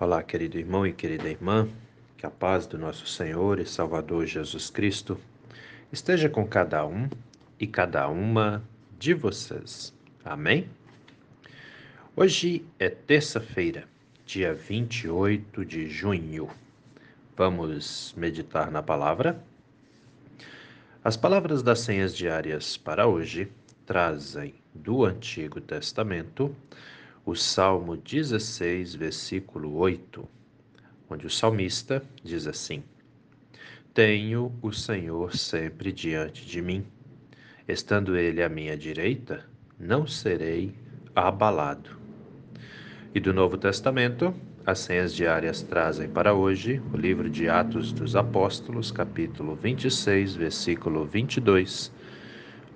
Olá, querido irmão e querida irmã, que a paz do nosso Senhor e Salvador Jesus Cristo esteja com cada um e cada uma de vocês. Amém? Hoje é terça-feira, dia 28 de junho. Vamos meditar na palavra? As palavras das senhas diárias para hoje trazem do Antigo Testamento o Salmo 16, versículo 8, onde o salmista diz assim: Tenho o Senhor sempre diante de mim. Estando ele à minha direita, não serei abalado. E do Novo Testamento, as senhas diárias trazem para hoje o livro de Atos dos Apóstolos, capítulo 26, versículo 22,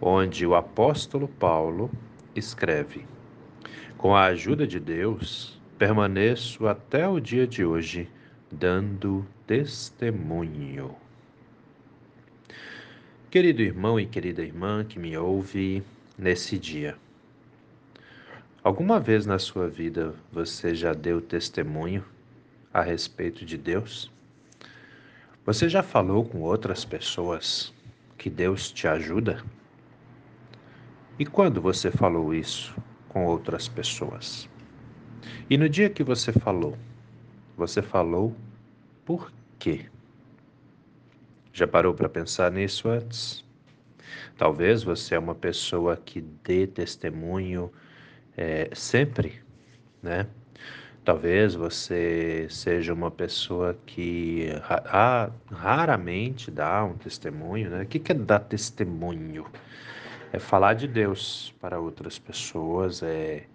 onde o apóstolo Paulo escreve: com a ajuda de Deus, permaneço até o dia de hoje dando testemunho. Querido irmão e querida irmã que me ouve nesse dia, alguma vez na sua vida você já deu testemunho a respeito de Deus? Você já falou com outras pessoas que Deus te ajuda? E quando você falou isso? Com outras pessoas. E no dia que você falou, você falou por quê? Já parou para pensar nisso antes? Talvez você é uma pessoa que dê testemunho é, sempre, né? Talvez você seja uma pessoa que ra raramente dá um testemunho, né? O que é dar testemunho? É falar de Deus para outras pessoas, é,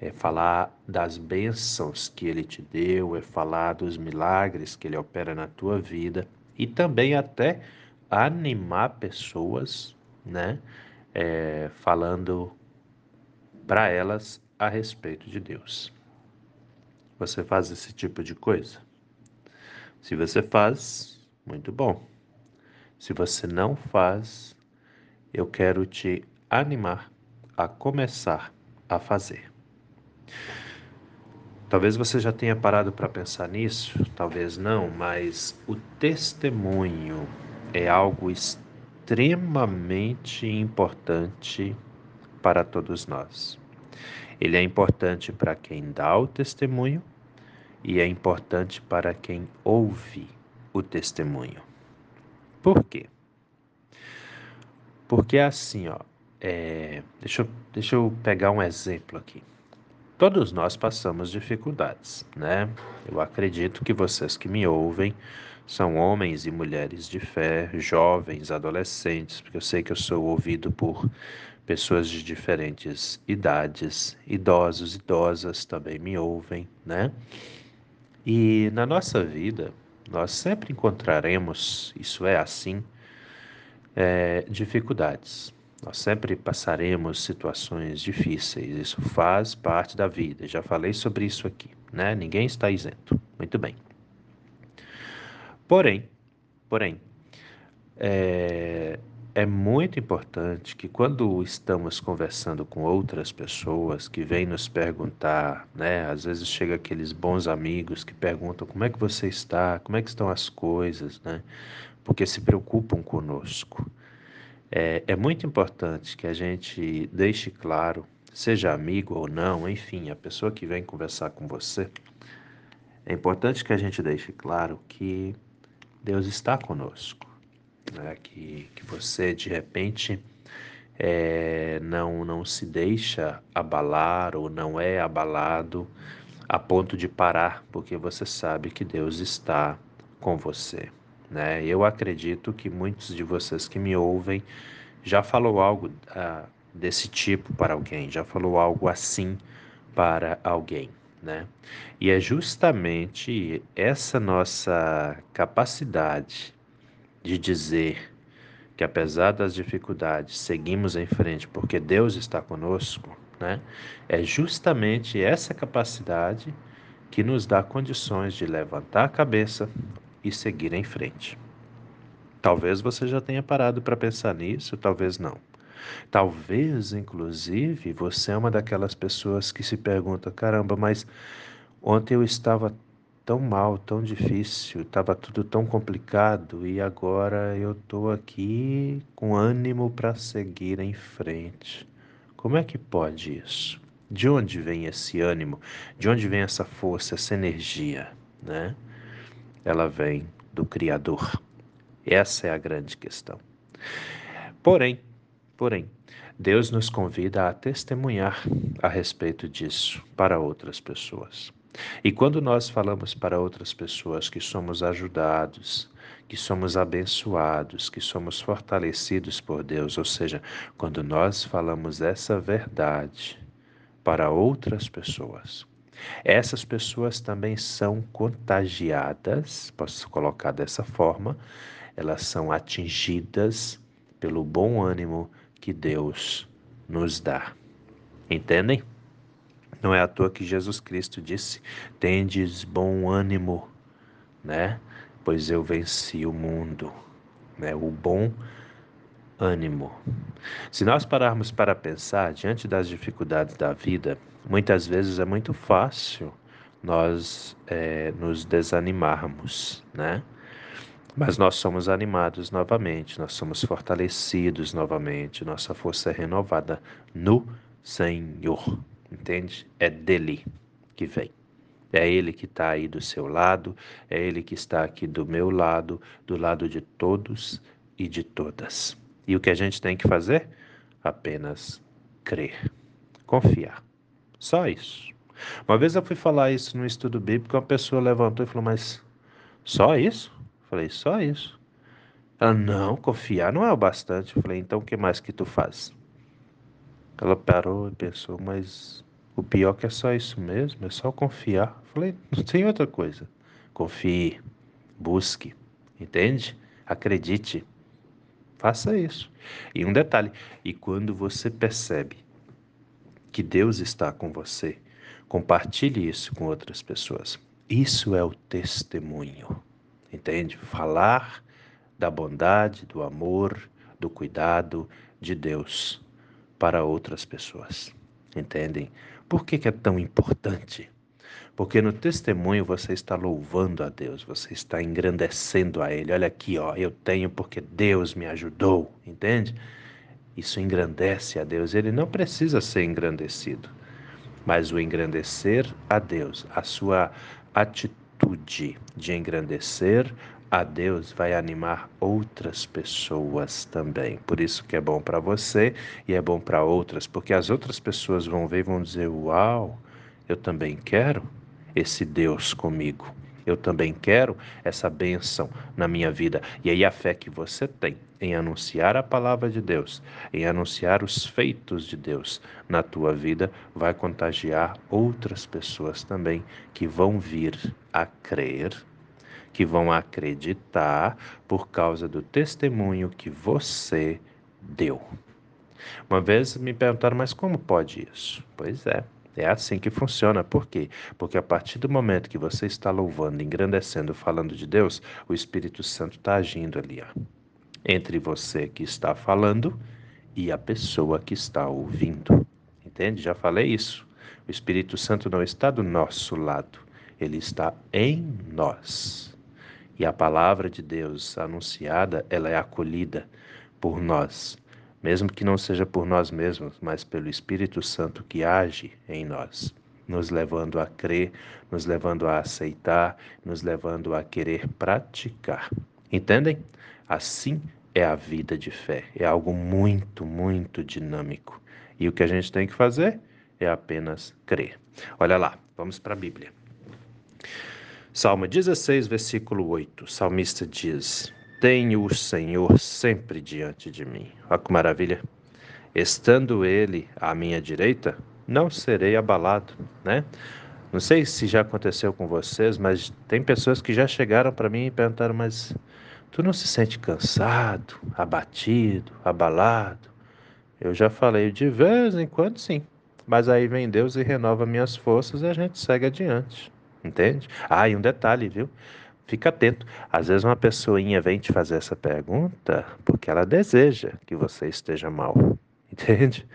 é falar das bênçãos que Ele te deu, é falar dos milagres que Ele opera na tua vida e também até animar pessoas, né? É, falando para elas a respeito de Deus. Você faz esse tipo de coisa? Se você faz, muito bom. Se você não faz, eu quero te animar a começar a fazer. Talvez você já tenha parado para pensar nisso, talvez não, mas o testemunho é algo extremamente importante para todos nós. Ele é importante para quem dá o testemunho e é importante para quem ouve o testemunho. Por quê? Porque é assim, ó, é, deixa, eu, deixa eu pegar um exemplo aqui. Todos nós passamos dificuldades, né? Eu acredito que vocês que me ouvem são homens e mulheres de fé, jovens, adolescentes, porque eu sei que eu sou ouvido por pessoas de diferentes idades, idosos, idosas também me ouvem, né? E na nossa vida, nós sempre encontraremos, isso é assim, é, dificuldades. Nós sempre passaremos situações difíceis, isso faz parte da vida. Já falei sobre isso aqui, né? Ninguém está isento. Muito bem. Porém, porém, é, é muito importante que quando estamos conversando com outras pessoas que vêm nos perguntar, né? Às vezes chega aqueles bons amigos que perguntam como é que você está, como é que estão as coisas, né? Porque se preocupam conosco. É, é muito importante que a gente deixe claro, seja amigo ou não, enfim, a pessoa que vem conversar com você, é importante que a gente deixe claro que Deus está conosco né? que, que você de repente é, não, não se deixa abalar ou não é abalado a ponto de parar, porque você sabe que Deus está com você. Né? Eu acredito que muitos de vocês que me ouvem já falou algo ah, desse tipo para alguém, já falou algo assim para alguém. Né? E é justamente essa nossa capacidade de dizer que apesar das dificuldades seguimos em frente porque Deus está conosco, né? É justamente essa capacidade que nos dá condições de levantar a cabeça e seguir em frente. Talvez você já tenha parado para pensar nisso, talvez não. Talvez, inclusive, você é uma daquelas pessoas que se pergunta: caramba, mas ontem eu estava tão mal, tão difícil, estava tudo tão complicado e agora eu estou aqui com ânimo para seguir em frente. Como é que pode isso? De onde vem esse ânimo? De onde vem essa força, essa energia, né? Ela vem do Criador. Essa é a grande questão. Porém, porém, Deus nos convida a testemunhar a respeito disso para outras pessoas. E quando nós falamos para outras pessoas que somos ajudados, que somos abençoados, que somos fortalecidos por Deus, ou seja, quando nós falamos essa verdade para outras pessoas, essas pessoas também são contagiadas, posso colocar dessa forma, elas são atingidas pelo bom ânimo que Deus nos dá. Entendem? Não é à toa que Jesus Cristo disse: "Tendes bom ânimo", né? Pois eu venci o mundo, né? O bom ânimo. Se nós pararmos para pensar diante das dificuldades da vida, muitas vezes é muito fácil nós é, nos desanimarmos, né? Mas nós somos animados novamente, nós somos fortalecidos novamente, nossa força é renovada no Senhor, entende? É dele que vem. É Ele que está aí do seu lado, é Ele que está aqui do meu lado, do lado de todos e de todas. E o que a gente tem que fazer? Apenas crer, confiar. Só isso. Uma vez eu fui falar isso no estudo bíblico, uma pessoa levantou e falou: Mas só isso? Eu falei: Só isso. Ela: Não, confiar não é o bastante. Eu falei: Então o que mais que tu faz? Ela parou e pensou: Mas o pior é que é só isso mesmo, é só confiar. Eu falei: Não tem outra coisa. Confie, busque, entende? Acredite. Faça isso. E um detalhe: e quando você percebe que Deus está com você. Compartilhe isso com outras pessoas. Isso é o testemunho. Entende? Falar da bondade, do amor, do cuidado de Deus para outras pessoas. Entendem? Por que, que é tão importante? Porque no testemunho você está louvando a Deus, você está engrandecendo a Ele. Olha aqui, ó, eu tenho porque Deus me ajudou, entende? Isso engrandece a Deus. Ele não precisa ser engrandecido, mas o engrandecer a Deus, a sua atitude de engrandecer a Deus vai animar outras pessoas também. Por isso que é bom para você e é bom para outras, porque as outras pessoas vão ver e vão dizer: "Uau, eu também quero esse Deus comigo. Eu também quero essa bênção na minha vida". E aí a fé que você tem em anunciar a palavra de Deus, em anunciar os feitos de Deus na tua vida, vai contagiar outras pessoas também que vão vir a crer, que vão acreditar por causa do testemunho que você deu. Uma vez me perguntaram, mas como pode isso? Pois é, é assim que funciona. Por quê? Porque a partir do momento que você está louvando, engrandecendo, falando de Deus, o Espírito Santo está agindo ali. Ó entre você que está falando e a pessoa que está ouvindo. Entende? Já falei isso. O Espírito Santo não está do nosso lado, ele está em nós. E a palavra de Deus anunciada, ela é acolhida por nós, mesmo que não seja por nós mesmos, mas pelo Espírito Santo que age em nós, nos levando a crer, nos levando a aceitar, nos levando a querer praticar. Entendem? Assim é a vida de fé. É algo muito, muito dinâmico. E o que a gente tem que fazer é apenas crer. Olha lá, vamos para a Bíblia. Salmo 16, versículo 8. O salmista diz: Tenho o Senhor sempre diante de mim. Olha que maravilha. Estando ele à minha direita, não serei abalado, né? Não sei se já aconteceu com vocês, mas tem pessoas que já chegaram para mim e perguntaram: Mas Tu não se sente cansado, abatido, abalado? Eu já falei de vez em quando sim, mas aí vem Deus e renova minhas forças e a gente segue adiante, entende? Ah, e um detalhe, viu? Fica atento. Às vezes uma pessoinha vem te fazer essa pergunta porque ela deseja que você esteja mal. Entende?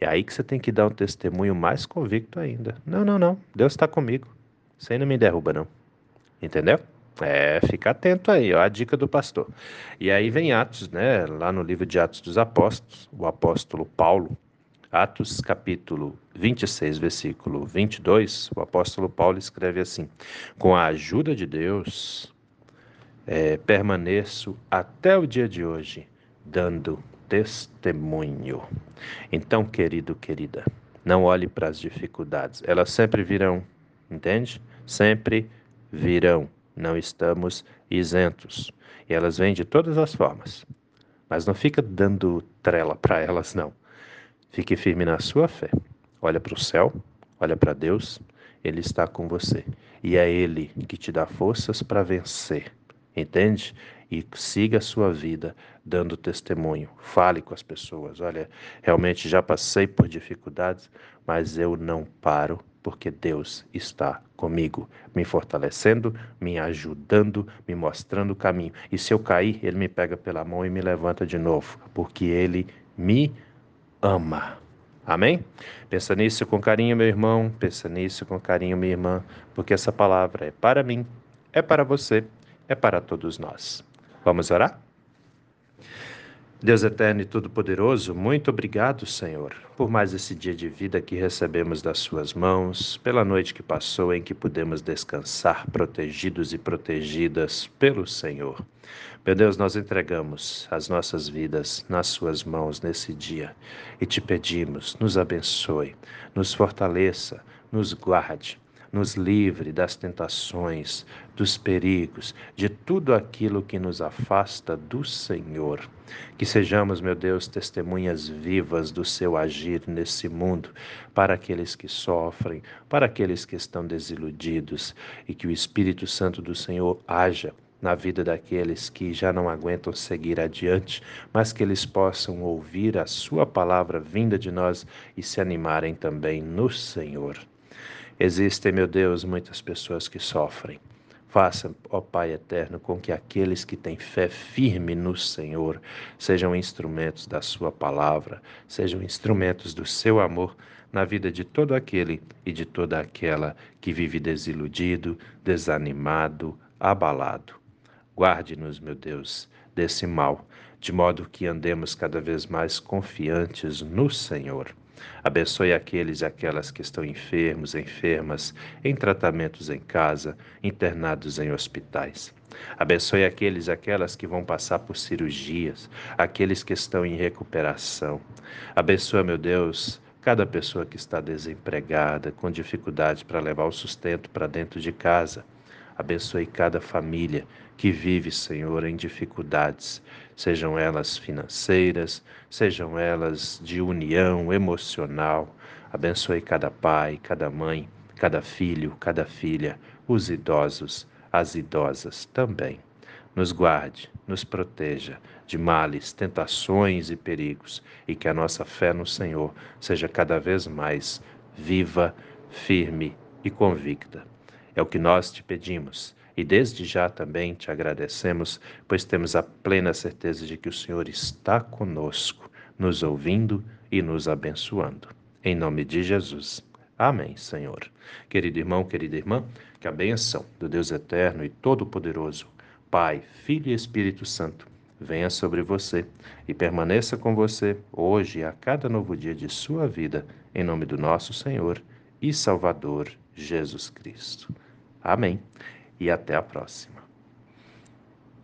E aí que você tem que dar um testemunho mais convicto ainda. Não, não, não. Deus está comigo. Aí não me derruba, não. Entendeu? É, fica atento aí, ó, a dica do pastor. E aí vem Atos, né? Lá no livro de Atos dos Apóstolos, o apóstolo Paulo, Atos capítulo 26, versículo 22, o apóstolo Paulo escreve assim: Com a ajuda de Deus, é, permaneço até o dia de hoje, dando testemunho. Então, querido, querida, não olhe para as dificuldades, elas sempre virão, entende? Sempre virão não estamos isentos. E elas vêm de todas as formas. Mas não fica dando trela para elas, não. Fique firme na sua fé. Olha para o céu, olha para Deus, Ele está com você. E é Ele que te dá forças para vencer. Entende? E siga a sua vida dando testemunho. Fale com as pessoas. Olha, realmente já passei por dificuldades, mas eu não paro porque Deus está comigo, me fortalecendo, me ajudando, me mostrando o caminho. E se eu cair, Ele me pega pela mão e me levanta de novo, porque Ele me ama. Amém? Pensa nisso com carinho, meu irmão. Pensa nisso com carinho, minha irmã, porque essa palavra é para mim, é para você, é para todos nós. Vamos orar? Deus eterno e todo-poderoso, muito obrigado, Senhor, por mais esse dia de vida que recebemos das Suas mãos, pela noite que passou em que pudemos descansar protegidos e protegidas pelo Senhor. Meu Deus, nós entregamos as nossas vidas nas Suas mãos nesse dia e te pedimos, nos abençoe, nos fortaleça, nos guarde nos livre das tentações, dos perigos, de tudo aquilo que nos afasta do Senhor. Que sejamos, meu Deus, testemunhas vivas do seu agir nesse mundo, para aqueles que sofrem, para aqueles que estão desiludidos, e que o Espírito Santo do Senhor haja na vida daqueles que já não aguentam seguir adiante, mas que eles possam ouvir a Sua palavra vinda de nós e se animarem também no Senhor. Existem, meu Deus, muitas pessoas que sofrem. Faça, ó Pai eterno, com que aqueles que têm fé firme no Senhor sejam instrumentos da Sua palavra, sejam instrumentos do seu amor na vida de todo aquele e de toda aquela que vive desiludido, desanimado, abalado. Guarde-nos, meu Deus, desse mal, de modo que andemos cada vez mais confiantes no Senhor. Abençoe aqueles e aquelas que estão enfermos, enfermas, em tratamentos em casa, internados em hospitais. Abençoe aqueles e aquelas que vão passar por cirurgias, aqueles que estão em recuperação. Abençoa, meu Deus, cada pessoa que está desempregada, com dificuldade para levar o sustento para dentro de casa. Abençoe cada família que vive, Senhor, em dificuldades, sejam elas financeiras, sejam elas de união emocional. Abençoe cada pai, cada mãe, cada filho, cada filha, os idosos, as idosas também. Nos guarde, nos proteja de males, tentações e perigos, e que a nossa fé no Senhor seja cada vez mais viva, firme e convicta. É o que nós te pedimos e desde já também te agradecemos, pois temos a plena certeza de que o Senhor está conosco, nos ouvindo e nos abençoando. Em nome de Jesus. Amém, Senhor. Querido irmão, querida irmã, que a benção do Deus eterno e todo-poderoso, Pai, Filho e Espírito Santo, venha sobre você e permaneça com você hoje e a cada novo dia de sua vida, em nome do nosso Senhor e Salvador Jesus Cristo. Amém e até a próxima.